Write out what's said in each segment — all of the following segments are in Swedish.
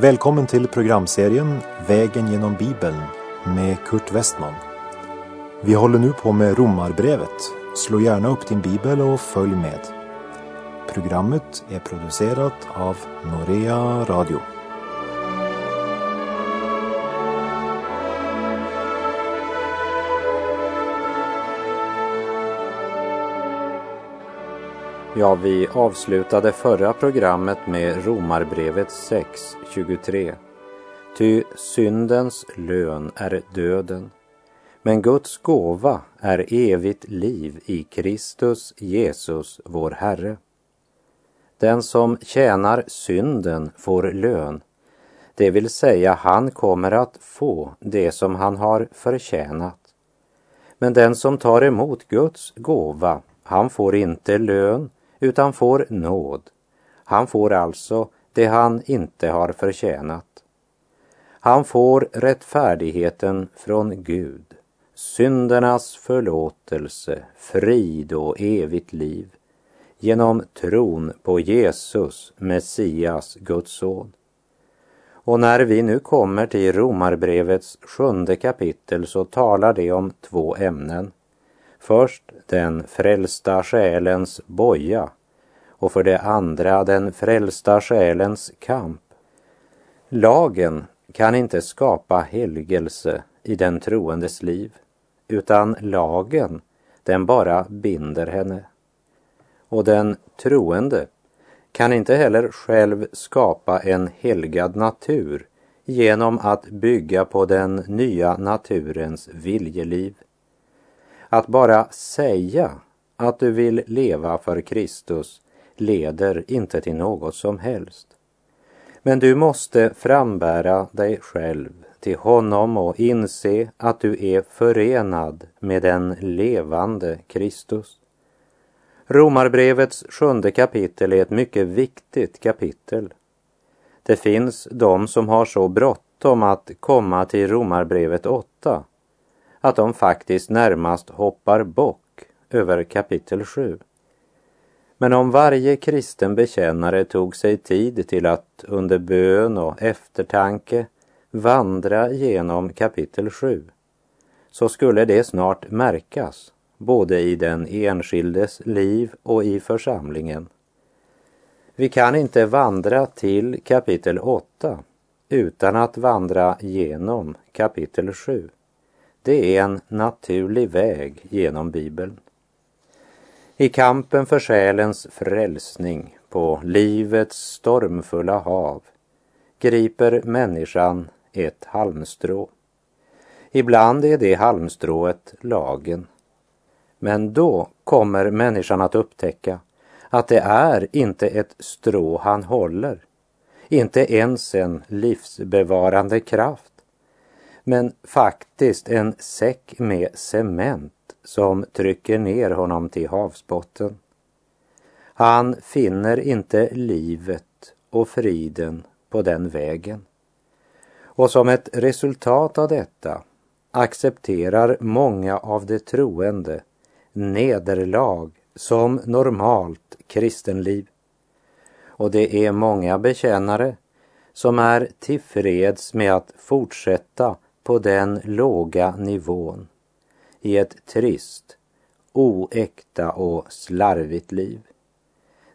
Välkommen till programserien Vägen genom Bibeln med Kurt Westman. Vi håller nu på med Romarbrevet. Slå gärna upp din bibel och följ med. Programmet är producerat av Norea Radio. Ja, vi avslutade förra programmet med Romarbrevet 6.23. Ty syndens lön är döden, men Guds gåva är evigt liv i Kristus Jesus, vår Herre. Den som tjänar synden får lön, det vill säga han kommer att få det som han har förtjänat. Men den som tar emot Guds gåva, han får inte lön utan får nåd. Han får alltså det han inte har förtjänat. Han får rättfärdigheten från Gud, syndernas förlåtelse, frid och evigt liv genom tron på Jesus, Messias, Guds son. Och när vi nu kommer till Romarbrevets sjunde kapitel så talar det om två ämnen. Först den frälsta själens boja och för det andra den frälsta själens kamp. Lagen kan inte skapa helgelse i den troendes liv, utan lagen, den bara binder henne. Och den troende kan inte heller själv skapa en helgad natur genom att bygga på den nya naturens viljeliv. Att bara säga att du vill leva för Kristus leder inte till något som helst. Men du måste frambära dig själv till honom och inse att du är förenad med den levande Kristus. Romarbrevets sjunde kapitel är ett mycket viktigt kapitel. Det finns de som har så bråttom att komma till Romarbrevet 8 att de faktiskt närmast hoppar bock över kapitel 7. Men om varje kristen bekännare tog sig tid till att under bön och eftertanke vandra genom kapitel 7 så skulle det snart märkas både i den enskildes liv och i församlingen. Vi kan inte vandra till kapitel 8 utan att vandra genom kapitel 7. Det är en naturlig väg genom Bibeln. I kampen för själens frälsning på livets stormfulla hav griper människan ett halmstrå. Ibland är det halmstrået lagen. Men då kommer människan att upptäcka att det är inte ett strå han håller, inte ens en livsbevarande kraft, men faktiskt en säck med cement som trycker ner honom till havsbotten. Han finner inte livet och friden på den vägen. Och som ett resultat av detta accepterar många av de troende nederlag som normalt kristenliv. Och det är många bekännare som är tillfreds med att fortsätta på den låga nivån i ett trist, oäkta och slarvigt liv.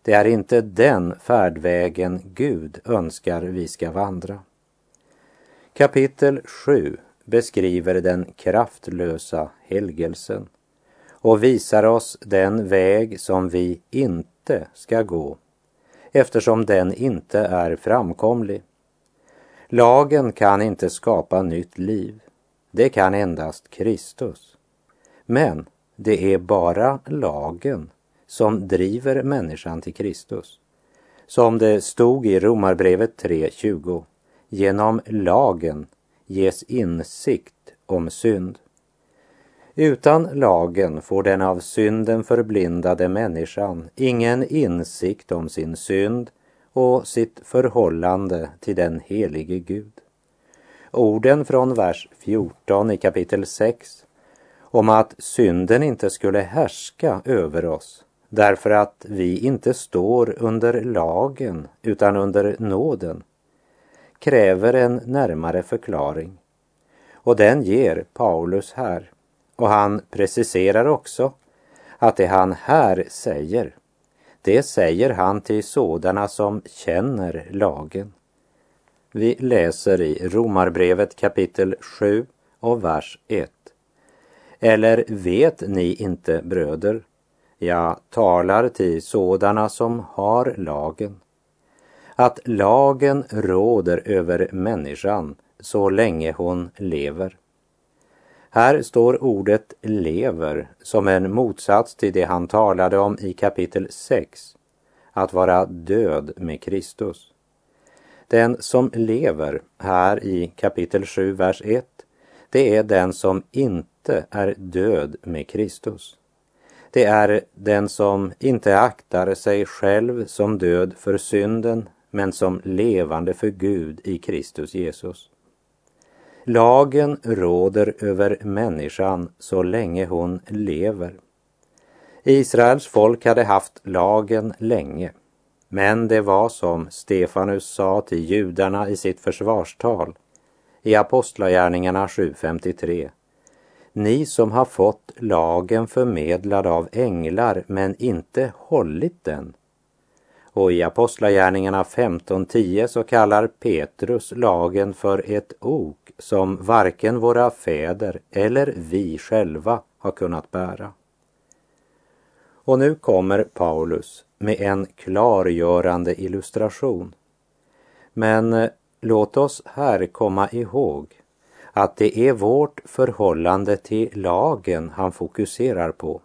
Det är inte den färdvägen Gud önskar vi ska vandra. Kapitel 7 beskriver den kraftlösa helgelsen och visar oss den väg som vi inte ska gå eftersom den inte är framkomlig. Lagen kan inte skapa nytt liv. Det kan endast Kristus. Men det är bara lagen som driver människan till Kristus. Som det stod i Romarbrevet 3.20. Genom lagen ges insikt om synd. Utan lagen får den av synden förblindade människan ingen insikt om sin synd och sitt förhållande till den helige Gud. Orden från vers 14 i kapitel 6 om att synden inte skulle härska över oss därför att vi inte står under lagen utan under nåden kräver en närmare förklaring. Och den ger Paulus här. Och han preciserar också att det han här säger, det säger han till sådana som känner lagen. Vi läser i Romarbrevet kapitel 7 och vers 1. Eller vet ni inte, bröder, jag talar till sådana som har lagen, att lagen råder över människan så länge hon lever. Här står ordet lever som en motsats till det han talade om i kapitel 6, att vara död med Kristus. Den som lever här i kapitel 7, vers 1, det är den som inte är död med Kristus. Det är den som inte aktar sig själv som död för synden, men som levande för Gud i Kristus Jesus. Lagen råder över människan så länge hon lever. Israels folk hade haft lagen länge, men det var som Stefanus sa till judarna i sitt försvarstal i Apostlagärningarna 7.53. Ni som har fått lagen förmedlad av änglar men inte hållit den. Och i Apostlagärningarna 15.10 så kallar Petrus lagen för ett ok som varken våra fäder eller vi själva har kunnat bära. Och nu kommer Paulus med en klargörande illustration. Men eh, låt oss här komma ihåg att det är vårt förhållande till lagen han fokuserar på.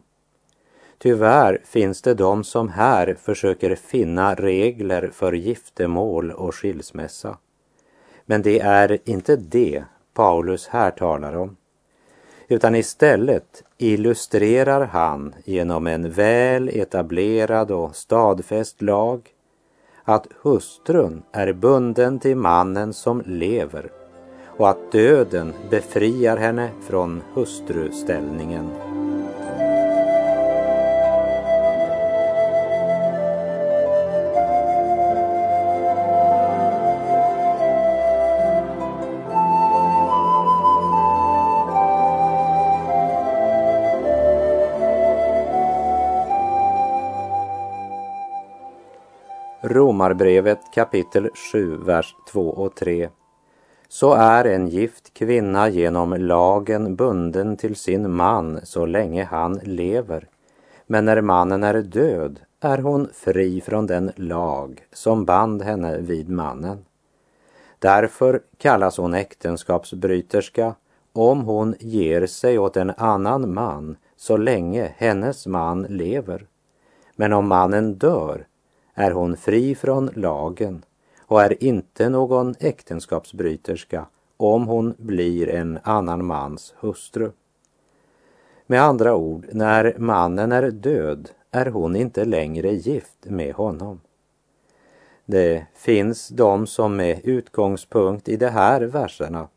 Tyvärr finns det de som här försöker finna regler för giftermål och skilsmässa. Men det är inte det Paulus här talar om. Utan istället illustrerar han genom en väl etablerad och stadfäst lag att hustrun är bunden till mannen som lever och att döden befriar henne från hustruställningen. Romarbrevet kapitel 7, vers 2 och 3. Så är en gift kvinna genom lagen bunden till sin man så länge han lever. Men när mannen är död är hon fri från den lag som band henne vid mannen. Därför kallas hon äktenskapsbryterska om hon ger sig åt en annan man så länge hennes man lever. Men om mannen dör är hon fri från lagen och är inte någon äktenskapsbryterska om hon blir en annan mans hustru. Med andra ord, när mannen är död är hon inte längre gift med honom. Det finns de som med utgångspunkt i de här verserna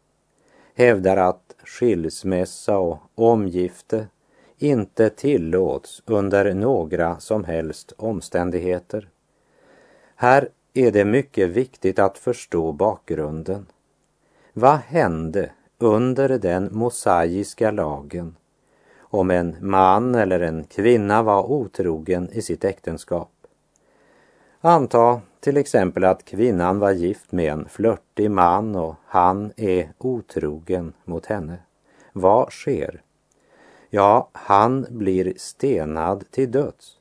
hävdar att skilsmässa och omgifte inte tillåts under några som helst omständigheter. Här är det mycket viktigt att förstå bakgrunden. Vad hände under den mosaiska lagen om en man eller en kvinna var otrogen i sitt äktenskap? Anta till exempel att kvinnan var gift med en flörtig man och han är otrogen mot henne. Vad sker? Ja, han blir stenad till döds.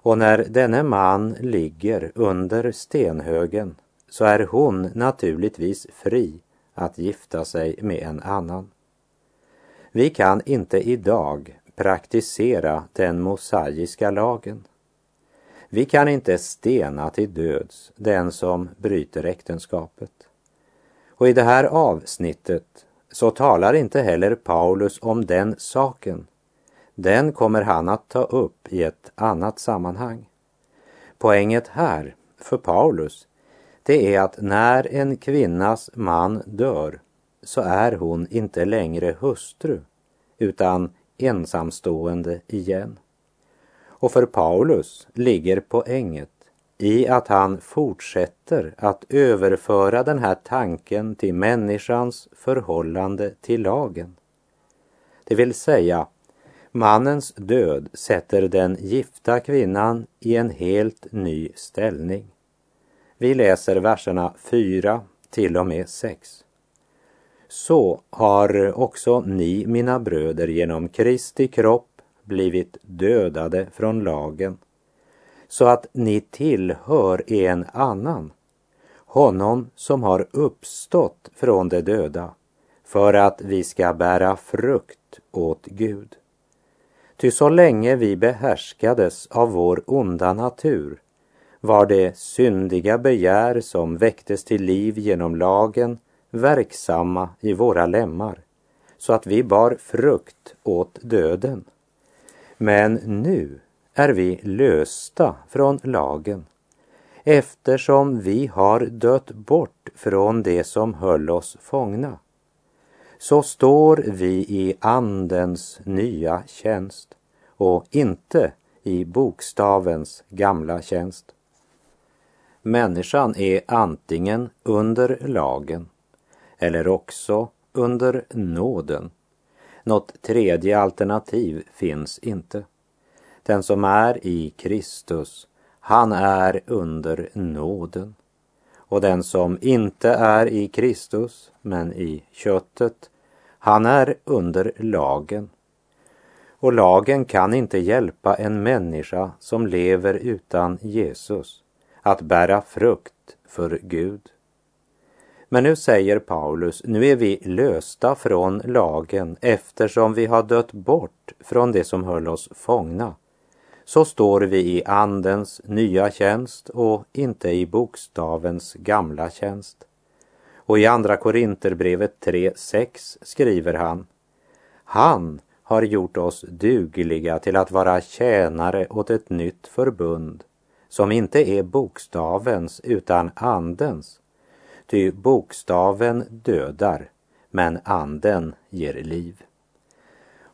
Och när denne man ligger under stenhögen så är hon naturligtvis fri att gifta sig med en annan. Vi kan inte idag praktisera den mosaiska lagen. Vi kan inte stena till döds den som bryter äktenskapet. Och i det här avsnittet så talar inte heller Paulus om den saken den kommer han att ta upp i ett annat sammanhang. Poänget här, för Paulus, det är att när en kvinnas man dör så är hon inte längre hustru utan ensamstående igen. Och för Paulus ligger poänget i att han fortsätter att överföra den här tanken till människans förhållande till lagen. Det vill säga, mannens död sätter den gifta kvinnan i en helt ny ställning. Vi läser verserna 4 till och med 6. Så har också ni, mina bröder, genom Kristi kropp blivit dödade från lagen, så att ni tillhör en annan, honom som har uppstått från de döda, för att vi ska bära frukt åt Gud. Ty så länge vi behärskades av vår onda natur var det syndiga begär som väcktes till liv genom lagen verksamma i våra lemmar så att vi bar frukt åt döden. Men nu är vi lösta från lagen eftersom vi har dött bort från det som höll oss fångna. Så står vi i Andens nya tjänst och inte i bokstavens gamla tjänst. Människan är antingen under lagen eller också under nåden. Något tredje alternativ finns inte. Den som är i Kristus, han är under nåden. Och den som inte är i Kristus, men i köttet, han är under lagen. Och lagen kan inte hjälpa en människa som lever utan Jesus att bära frukt för Gud. Men nu säger Paulus, nu är vi lösta från lagen eftersom vi har dött bort från det som höll oss fångna. Så står vi i Andens nya tjänst och inte i bokstavens gamla tjänst. Och i Andra Korinterbrevet 3.6 skriver han Han har gjort oss dugliga till att vara tjänare åt ett nytt förbund som inte är bokstavens utan andens. Ty bokstaven dödar, men anden ger liv.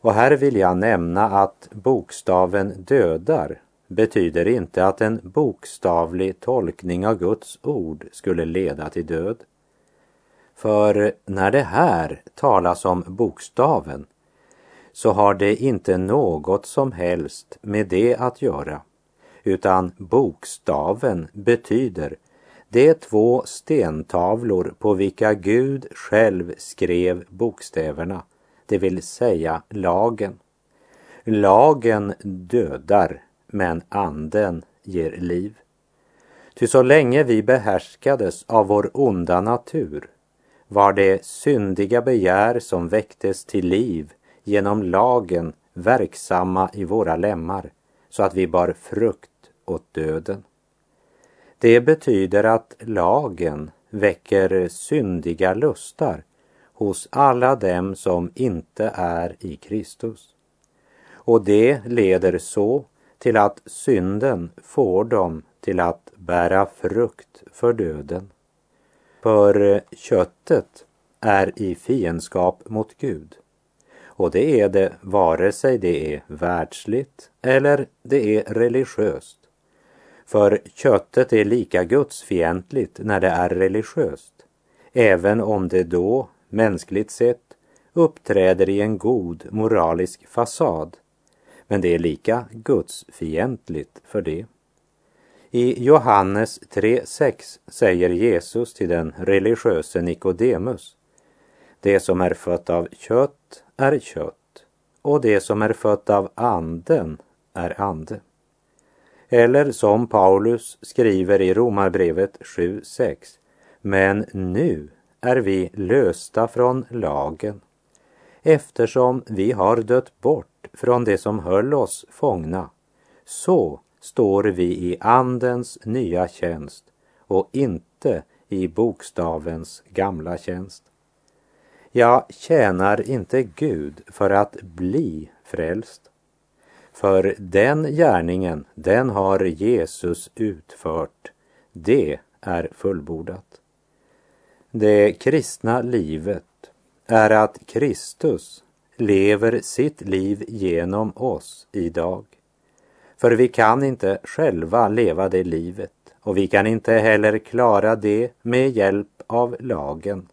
Och här vill jag nämna att bokstaven dödar betyder inte att en bokstavlig tolkning av Guds ord skulle leda till död. För när det här talas om bokstaven så har det inte något som helst med det att göra utan bokstaven betyder de två stentavlor på vilka Gud själv skrev bokstäverna, det vill säga lagen. Lagen dödar, men anden ger liv. Ty så länge vi behärskades av vår onda natur var det syndiga begär som väcktes till liv genom lagen verksamma i våra lemmar så att vi bar frukt åt döden. Det betyder att lagen väcker syndiga lustar hos alla dem som inte är i Kristus. Och det leder så till att synden får dem till att bära frukt för döden. För köttet är i fiendskap mot Gud. Och det är det vare sig det är världsligt eller det är religiöst. För köttet är lika gudsfientligt när det är religiöst, även om det då, mänskligt sett, uppträder i en god moralisk fasad. Men det är lika gudsfientligt för det. I Johannes 3.6 säger Jesus till den religiöse Nikodemus Det som är fött av kött är kött och det som är fött av anden är ande. Eller som Paulus skriver i Romarbrevet 7.6. Men nu är vi lösta från lagen eftersom vi har dött bort från det som höll oss fångna. Så står vi i Andens nya tjänst och inte i bokstavens gamla tjänst. Jag tjänar inte Gud för att bli frälst för den gärningen, den har Jesus utfört. Det är fullbordat. Det kristna livet är att Kristus lever sitt liv genom oss idag. För vi kan inte själva leva det livet och vi kan inte heller klara det med hjälp av lagen.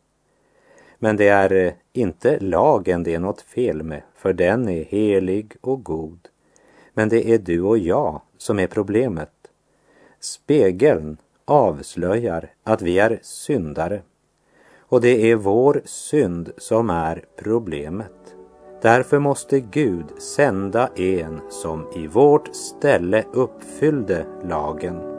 Men det är inte lagen det är något fel med, för den är helig och god. Men det är du och jag som är problemet. Spegeln avslöjar att vi är syndare. Och det är vår synd som är problemet. Därför måste Gud sända en som i vårt ställe uppfyllde lagen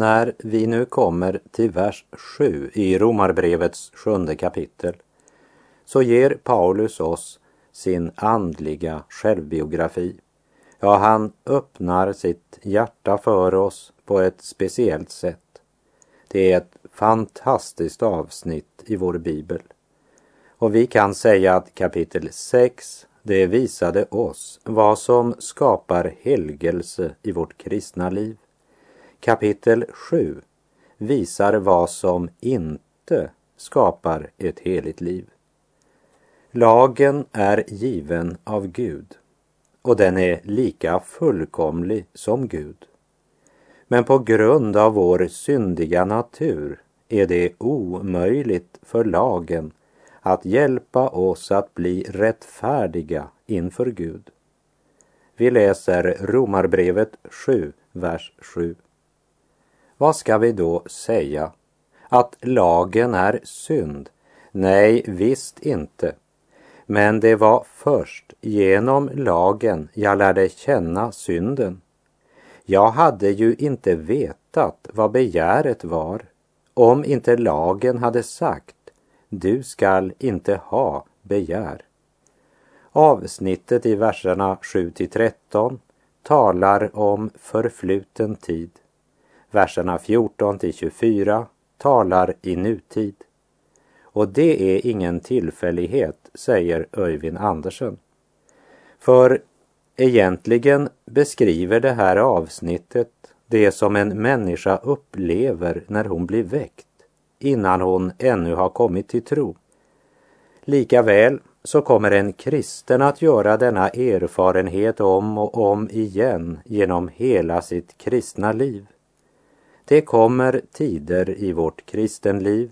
När vi nu kommer till vers 7 i Romarbrevets sjunde kapitel så ger Paulus oss sin andliga självbiografi. Ja, han öppnar sitt hjärta för oss på ett speciellt sätt. Det är ett fantastiskt avsnitt i vår bibel. Och vi kan säga att kapitel 6, det visade oss vad som skapar helgelse i vårt kristna liv. Kapitel 7 visar vad som inte skapar ett heligt liv. Lagen är given av Gud och den är lika fullkomlig som Gud. Men på grund av vår syndiga natur är det omöjligt för lagen att hjälpa oss att bli rättfärdiga inför Gud. Vi läser Romarbrevet 7, vers 7. Vad ska vi då säga? Att lagen är synd? Nej, visst inte. Men det var först genom lagen jag lärde känna synden. Jag hade ju inte vetat vad begäret var om inte lagen hade sagt du skall inte ha begär. Avsnittet i verserna 7 till 13 talar om förfluten tid verserna 14 till 24 talar i nutid. Och det är ingen tillfällighet, säger Öyvind Andersen. För egentligen beskriver det här avsnittet det som en människa upplever när hon blir väckt innan hon ännu har kommit till tro. Likaväl så kommer en kristen att göra denna erfarenhet om och om igen genom hela sitt kristna liv. Det kommer tider i vårt kristenliv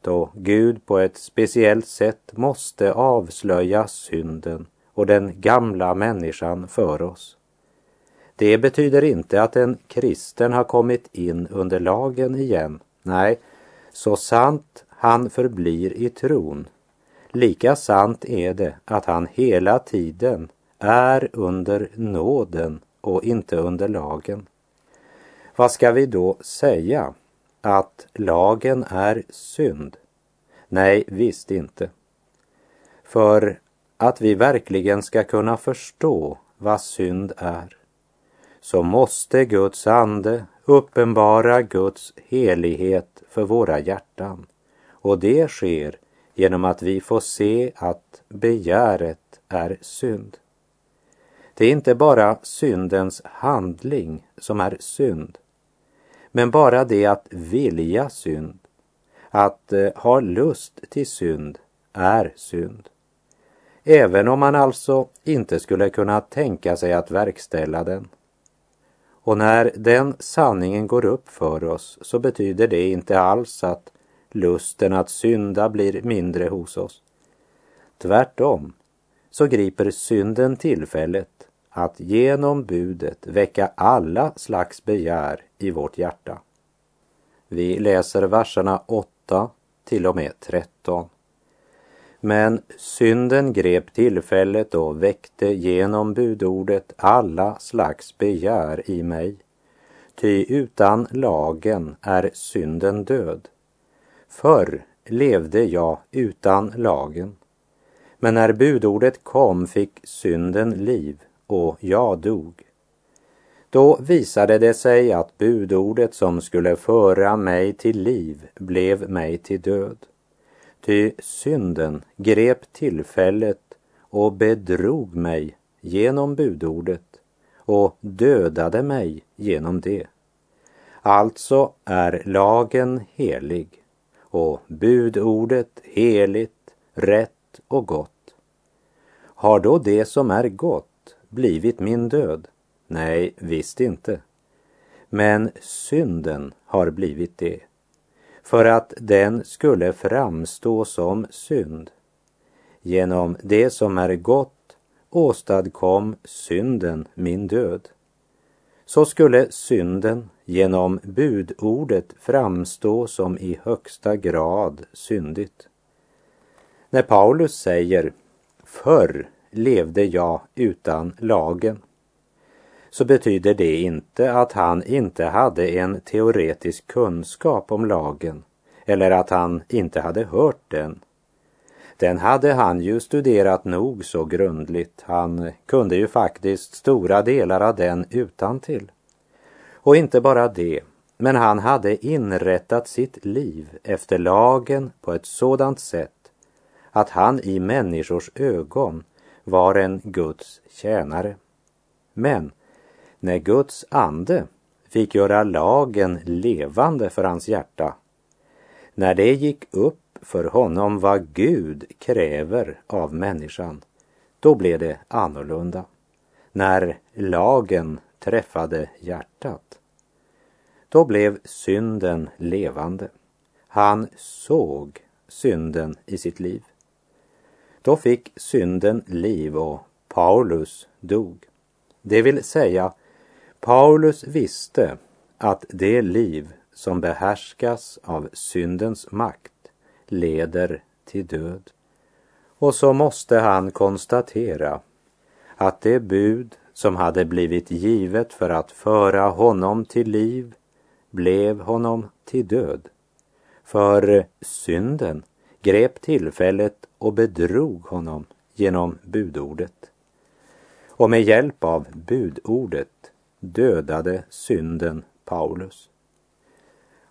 då Gud på ett speciellt sätt måste avslöja synden och den gamla människan för oss. Det betyder inte att en kristen har kommit in under lagen igen. Nej, så sant han förblir i tron, lika sant är det att han hela tiden är under nåden och inte under lagen. Vad ska vi då säga? Att lagen är synd? Nej, visst inte. För att vi verkligen ska kunna förstå vad synd är så måste Guds ande uppenbara Guds helighet för våra hjärtan. Och det sker genom att vi får se att begäret är synd. Det är inte bara syndens handling som är synd, men bara det att vilja synd, att eh, ha lust till synd, är synd. Även om man alltså inte skulle kunna tänka sig att verkställa den. Och när den sanningen går upp för oss så betyder det inte alls att lusten att synda blir mindre hos oss. Tvärtom så griper synden tillfället att genom budet väcka alla slags begär i vårt hjärta. Vi läser verserna 8 till och med 13. Men synden grep tillfället och väckte genom budordet alla slags begär i mig. Ty utan lagen är synden död. Förr levde jag utan lagen. Men när budordet kom fick synden liv och jag dog. Då visade det sig att budordet som skulle föra mig till liv blev mig till död. Ty synden grep tillfället och bedrog mig genom budordet och dödade mig genom det. Alltså är lagen helig och budordet heligt, rätt och gott. Har då det som är gott blivit min död? Nej, visst inte. Men synden har blivit det för att den skulle framstå som synd. Genom det som är gott åstadkom synden min död. Så skulle synden genom budordet framstå som i högsta grad syndigt. När Paulus säger Förr levde jag utan lagen så betyder det inte att han inte hade en teoretisk kunskap om lagen eller att han inte hade hört den. Den hade han ju studerat nog så grundligt. Han kunde ju faktiskt stora delar av den utan till. Och inte bara det, men han hade inrättat sitt liv efter lagen på ett sådant sätt att han i människors ögon var en Guds tjänare. Men när Guds ande fick göra lagen levande för hans hjärta, när det gick upp för honom vad Gud kräver av människan, då blev det annorlunda. När lagen träffade hjärtat, då blev synden levande. Han såg synden i sitt liv. Då fick synden liv och Paulus dog. Det vill säga, Paulus visste att det liv som behärskas av syndens makt leder till död. Och så måste han konstatera att det bud som hade blivit givet för att föra honom till liv blev honom till död. För synden grep tillfället och bedrog honom genom budordet. Och med hjälp av budordet dödade synden Paulus.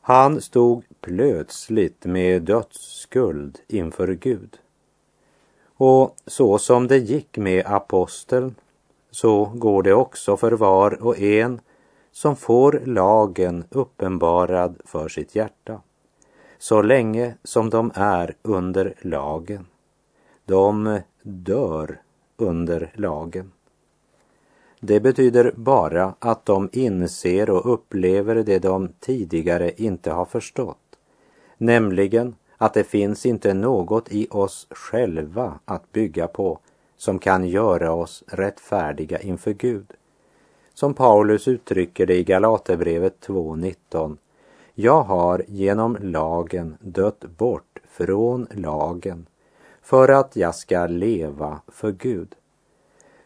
Han stod plötsligt med dödsskuld inför Gud. Och så som det gick med aposteln så går det också för var och en som får lagen uppenbarad för sitt hjärta så länge som de är under lagen. De dör under lagen. Det betyder bara att de inser och upplever det de tidigare inte har förstått. Nämligen att det finns inte något i oss själva att bygga på som kan göra oss rättfärdiga inför Gud. Som Paulus uttrycker det i Galaterbrevet 2.19. Jag har genom lagen dött bort från lagen för att jag ska leva för Gud.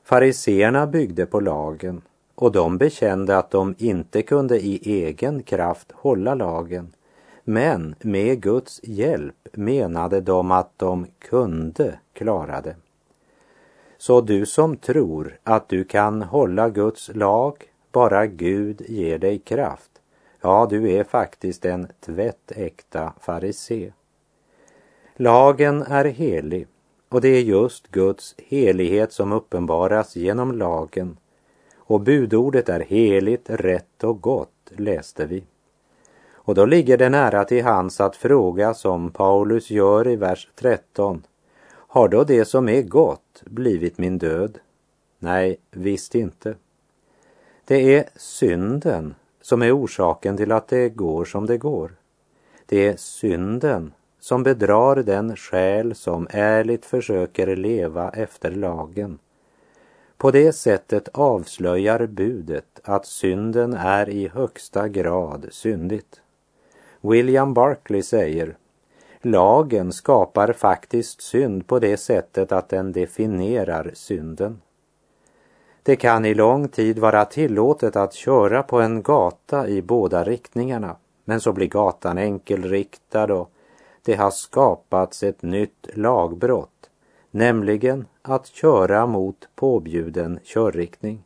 Fariseerna byggde på lagen och de bekände att de inte kunde i egen kraft hålla lagen. Men med Guds hjälp menade de att de kunde klara det. Så du som tror att du kan hålla Guds lag, bara Gud ger dig kraft, ja, du är faktiskt en tvättäkta farisé. Lagen är helig och det är just Guds helighet som uppenbaras genom lagen. Och budordet är heligt, rätt och gott, läste vi. Och då ligger det nära till hans att fråga som Paulus gör i vers 13. Har då det som är gott blivit min död? Nej, visst inte. Det är synden som är orsaken till att det går som det går. Det är synden som bedrar den själ som ärligt försöker leva efter lagen. På det sättet avslöjar budet att synden är i högsta grad syndigt. William Barclay säger Lagen skapar faktiskt synd på det sättet att den definierar synden. Det kan i lång tid vara tillåtet att köra på en gata i båda riktningarna, men så blir gatan enkelriktad och det har skapats ett nytt lagbrott, nämligen att köra mot påbjuden körriktning.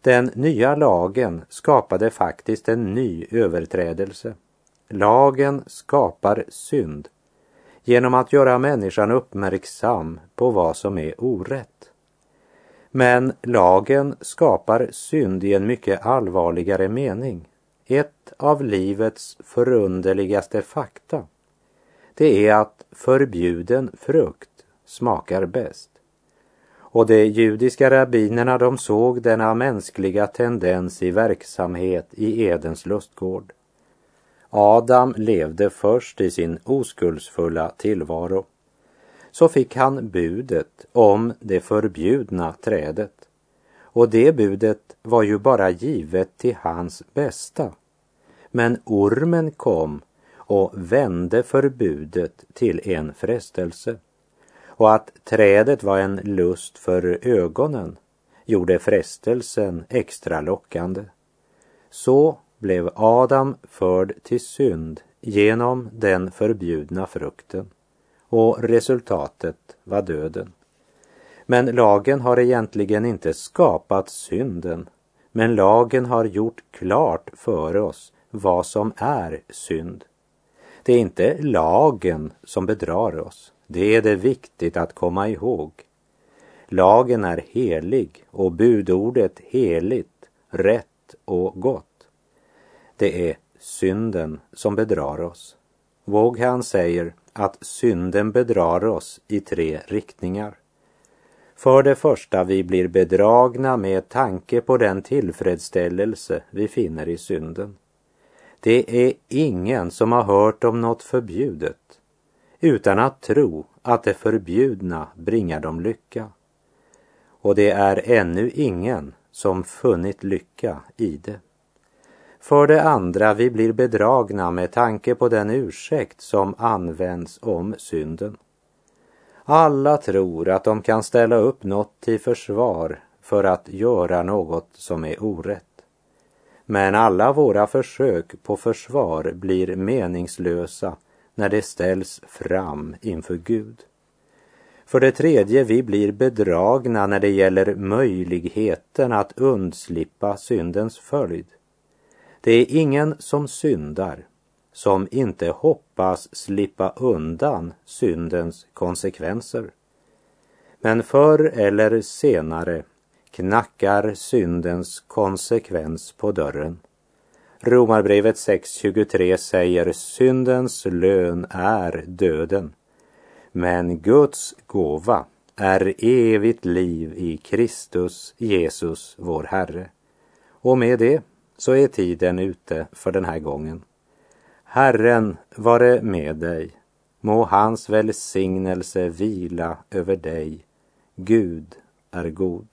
Den nya lagen skapade faktiskt en ny överträdelse. Lagen skapar synd genom att göra människan uppmärksam på vad som är orätt. Men lagen skapar synd i en mycket allvarligare mening. Ett av livets förunderligaste fakta, det är att förbjuden frukt smakar bäst. Och de judiska rabbinerna de såg denna mänskliga tendens i verksamhet i Edens lustgård. Adam levde först i sin oskuldsfulla tillvaro. Så fick han budet om det förbjudna trädet. Och det budet var ju bara givet till hans bästa. Men ormen kom och vände förbudet till en frestelse. Och att trädet var en lust för ögonen gjorde frestelsen extra lockande. Så blev Adam förd till synd genom den förbjudna frukten och resultatet var döden. Men lagen har egentligen inte skapat synden, men lagen har gjort klart för oss vad som är synd. Det är inte lagen som bedrar oss, det är det viktigt att komma ihåg. Lagen är helig och budordet heligt, rätt och gott. Det är synden som bedrar oss. Våghan säger att synden bedrar oss i tre riktningar. För det första, vi blir bedragna med tanke på den tillfredsställelse vi finner i synden. Det är ingen som har hört om något förbjudet utan att tro att det förbjudna bringar dem lycka. Och det är ännu ingen som funnit lycka i det. För det andra, vi blir bedragna med tanke på den ursäkt som används om synden. Alla tror att de kan ställa upp något till försvar för att göra något som är orätt. Men alla våra försök på försvar blir meningslösa när det ställs fram inför Gud. För det tredje, vi blir bedragna när det gäller möjligheten att undslippa syndens följd. Det är ingen som syndar som inte hoppas slippa undan syndens konsekvenser. Men förr eller senare knackar syndens konsekvens på dörren. Romarbrevet 6.23 säger syndens lön är döden. Men Guds gåva är evigt liv i Kristus Jesus, vår Herre. Och med det så är tiden ute för den här gången. Herren vare med dig. Må hans välsignelse vila över dig. Gud är god.